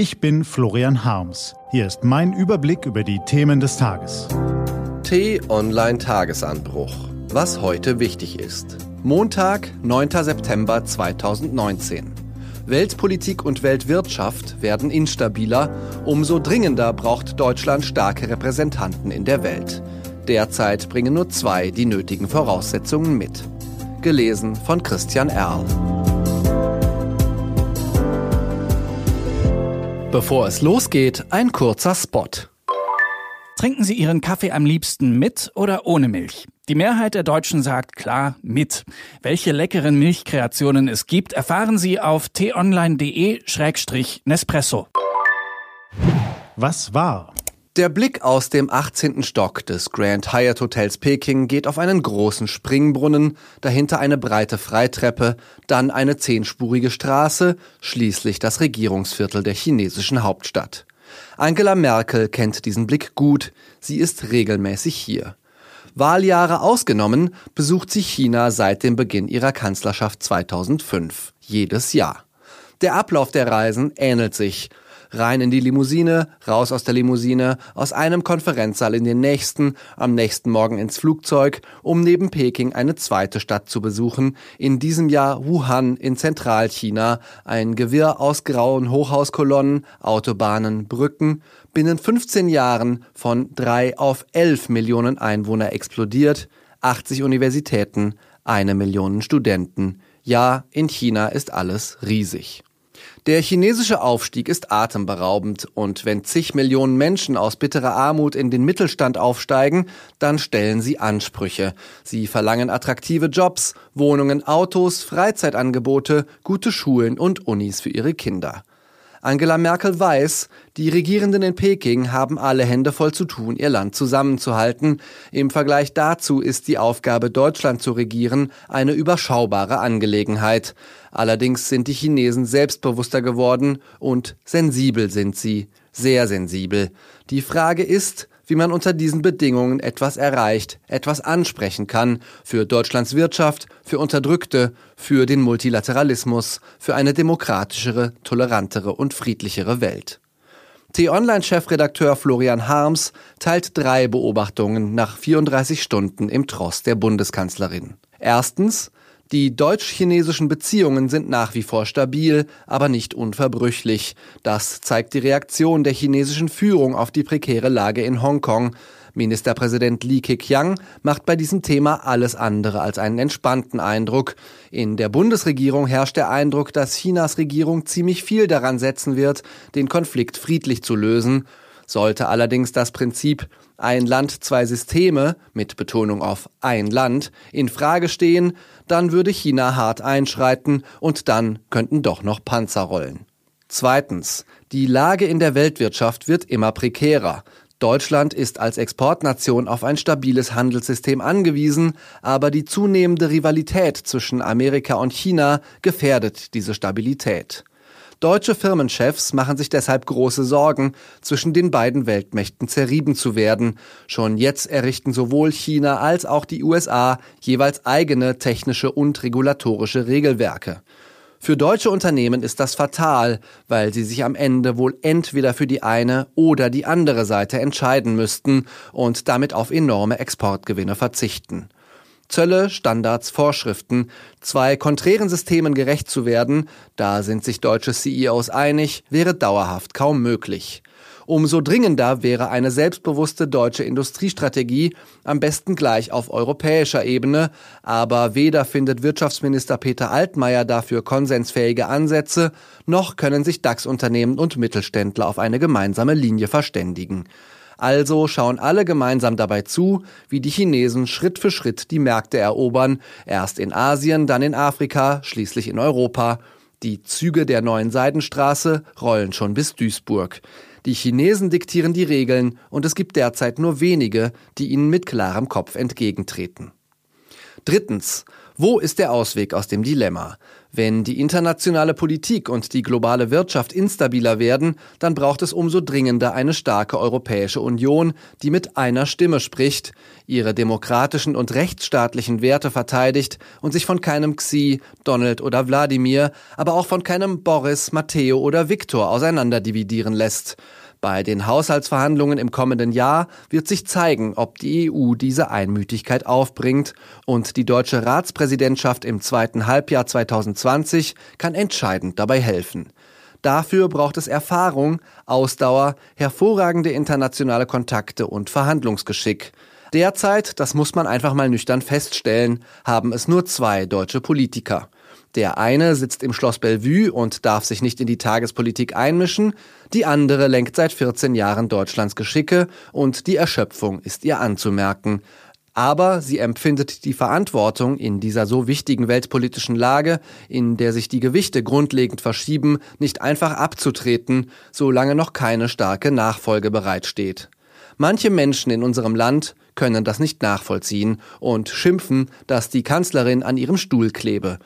Ich bin Florian Harms. Hier ist mein Überblick über die Themen des Tages. T-Online Tagesanbruch. Was heute wichtig ist. Montag, 9. September 2019. Weltpolitik und Weltwirtschaft werden instabiler. Umso dringender braucht Deutschland starke Repräsentanten in der Welt. Derzeit bringen nur zwei die nötigen Voraussetzungen mit. Gelesen von Christian Erl. Bevor es losgeht, ein kurzer Spot. Trinken Sie Ihren Kaffee am liebsten mit oder ohne Milch? Die Mehrheit der Deutschen sagt klar mit. Welche leckeren Milchkreationen es gibt, erfahren Sie auf t-online.de-nespresso. Was war? Der Blick aus dem 18. Stock des Grand Hyatt Hotels Peking geht auf einen großen Springbrunnen, dahinter eine breite Freitreppe, dann eine zehnspurige Straße, schließlich das Regierungsviertel der chinesischen Hauptstadt. Angela Merkel kennt diesen Blick gut, sie ist regelmäßig hier. Wahljahre ausgenommen, besucht sie China seit dem Beginn ihrer Kanzlerschaft 2005, jedes Jahr. Der Ablauf der Reisen ähnelt sich rein in die Limousine, raus aus der Limousine, aus einem Konferenzsaal in den nächsten, am nächsten Morgen ins Flugzeug, um neben Peking eine zweite Stadt zu besuchen, in diesem Jahr Wuhan in Zentralchina, ein Gewirr aus grauen Hochhauskolonnen, Autobahnen, Brücken, binnen 15 Jahren von drei auf elf Millionen Einwohner explodiert, 80 Universitäten, eine Million Studenten. Ja, in China ist alles riesig. Der chinesische Aufstieg ist atemberaubend und wenn zig Millionen Menschen aus bitterer Armut in den Mittelstand aufsteigen, dann stellen sie Ansprüche. Sie verlangen attraktive Jobs, Wohnungen, Autos, Freizeitangebote, gute Schulen und Unis für ihre Kinder. Angela Merkel weiß, die Regierenden in Peking haben alle Hände voll zu tun, ihr Land zusammenzuhalten. Im Vergleich dazu ist die Aufgabe, Deutschland zu regieren, eine überschaubare Angelegenheit. Allerdings sind die Chinesen selbstbewusster geworden und sensibel sind sie, sehr sensibel. Die Frage ist, wie man unter diesen Bedingungen etwas erreicht, etwas ansprechen kann für Deutschlands Wirtschaft, für Unterdrückte, für den Multilateralismus, für eine demokratischere, tolerantere und friedlichere Welt. T-Online-Chefredakteur Florian Harms teilt drei Beobachtungen nach 34 Stunden im Tross der Bundeskanzlerin. Erstens, die deutsch-chinesischen Beziehungen sind nach wie vor stabil, aber nicht unverbrüchlich. Das zeigt die Reaktion der chinesischen Führung auf die prekäre Lage in Hongkong. Ministerpräsident Li Keqiang macht bei diesem Thema alles andere als einen entspannten Eindruck. In der Bundesregierung herrscht der Eindruck, dass Chinas Regierung ziemlich viel daran setzen wird, den Konflikt friedlich zu lösen. Sollte allerdings das Prinzip ein Land, zwei Systeme mit Betonung auf ein Land in Frage stehen, dann würde China hart einschreiten und dann könnten doch noch Panzer rollen. Zweitens. Die Lage in der Weltwirtschaft wird immer prekärer. Deutschland ist als Exportnation auf ein stabiles Handelssystem angewiesen, aber die zunehmende Rivalität zwischen Amerika und China gefährdet diese Stabilität. Deutsche Firmenchefs machen sich deshalb große Sorgen, zwischen den beiden Weltmächten zerrieben zu werden. Schon jetzt errichten sowohl China als auch die USA jeweils eigene technische und regulatorische Regelwerke. Für deutsche Unternehmen ist das fatal, weil sie sich am Ende wohl entweder für die eine oder die andere Seite entscheiden müssten und damit auf enorme Exportgewinne verzichten. Zölle, Standards, Vorschriften, zwei konträren Systemen gerecht zu werden, da sind sich deutsche CEOs einig, wäre dauerhaft kaum möglich. Umso dringender wäre eine selbstbewusste deutsche Industriestrategie, am besten gleich auf europäischer Ebene, aber weder findet Wirtschaftsminister Peter Altmaier dafür konsensfähige Ansätze, noch können sich DAX-Unternehmen und Mittelständler auf eine gemeinsame Linie verständigen. Also schauen alle gemeinsam dabei zu, wie die Chinesen Schritt für Schritt die Märkte erobern, erst in Asien, dann in Afrika, schließlich in Europa. Die Züge der neuen Seidenstraße rollen schon bis Duisburg. Die Chinesen diktieren die Regeln und es gibt derzeit nur wenige, die ihnen mit klarem Kopf entgegentreten. Drittens. Wo ist der Ausweg aus dem Dilemma? Wenn die internationale Politik und die globale Wirtschaft instabiler werden, dann braucht es umso dringender eine starke Europäische Union, die mit einer Stimme spricht, ihre demokratischen und rechtsstaatlichen Werte verteidigt und sich von keinem Xi, Donald oder Wladimir, aber auch von keinem Boris, Matteo oder Viktor auseinanderdividieren lässt. Bei den Haushaltsverhandlungen im kommenden Jahr wird sich zeigen, ob die EU diese Einmütigkeit aufbringt. Und die deutsche Ratspräsidentschaft im zweiten Halbjahr 2020 kann entscheidend dabei helfen. Dafür braucht es Erfahrung, Ausdauer, hervorragende internationale Kontakte und Verhandlungsgeschick. Derzeit, das muss man einfach mal nüchtern feststellen, haben es nur zwei deutsche Politiker. Der eine sitzt im Schloss Bellevue und darf sich nicht in die Tagespolitik einmischen, die andere lenkt seit 14 Jahren Deutschlands Geschicke und die Erschöpfung ist ihr anzumerken. Aber sie empfindet die Verantwortung in dieser so wichtigen weltpolitischen Lage, in der sich die Gewichte grundlegend verschieben, nicht einfach abzutreten, solange noch keine starke Nachfolge bereitsteht. Manche Menschen in unserem Land können das nicht nachvollziehen und schimpfen, dass die Kanzlerin an ihrem Stuhl klebe.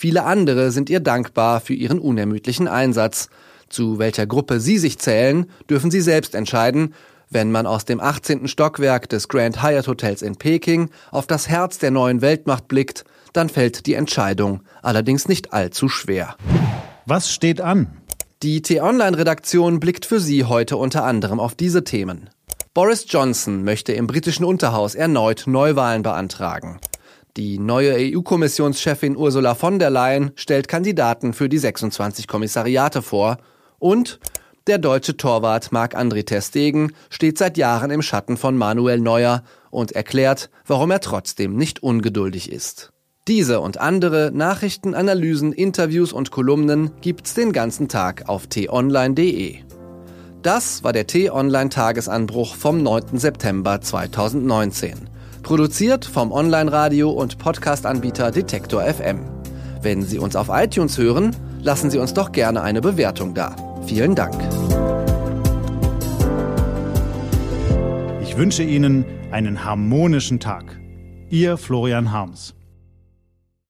Viele andere sind ihr dankbar für ihren unermüdlichen Einsatz. Zu welcher Gruppe Sie sich zählen, dürfen Sie selbst entscheiden, wenn man aus dem 18. Stockwerk des Grand Hyatt Hotels in Peking auf das Herz der neuen Weltmacht blickt, dann fällt die Entscheidung allerdings nicht allzu schwer. Was steht an? Die T-Online-Redaktion blickt für Sie heute unter anderem auf diese Themen. Boris Johnson möchte im britischen Unterhaus erneut Neuwahlen beantragen. Die neue EU-Kommissionschefin Ursula von der Leyen stellt Kandidaten für die 26 Kommissariate vor und der deutsche Torwart Marc-André Terstegen steht seit Jahren im Schatten von Manuel Neuer und erklärt, warum er trotzdem nicht ungeduldig ist. Diese und andere Nachrichten, Analysen, Interviews und Kolumnen gibt's den ganzen Tag auf t-online.de. Das war der T-Online-Tagesanbruch vom 9. September 2019. Produziert vom Online-Radio- und Podcast-Anbieter Detektor FM. Wenn Sie uns auf iTunes hören, lassen Sie uns doch gerne eine Bewertung da. Vielen Dank. Ich wünsche Ihnen einen harmonischen Tag. Ihr Florian Harms.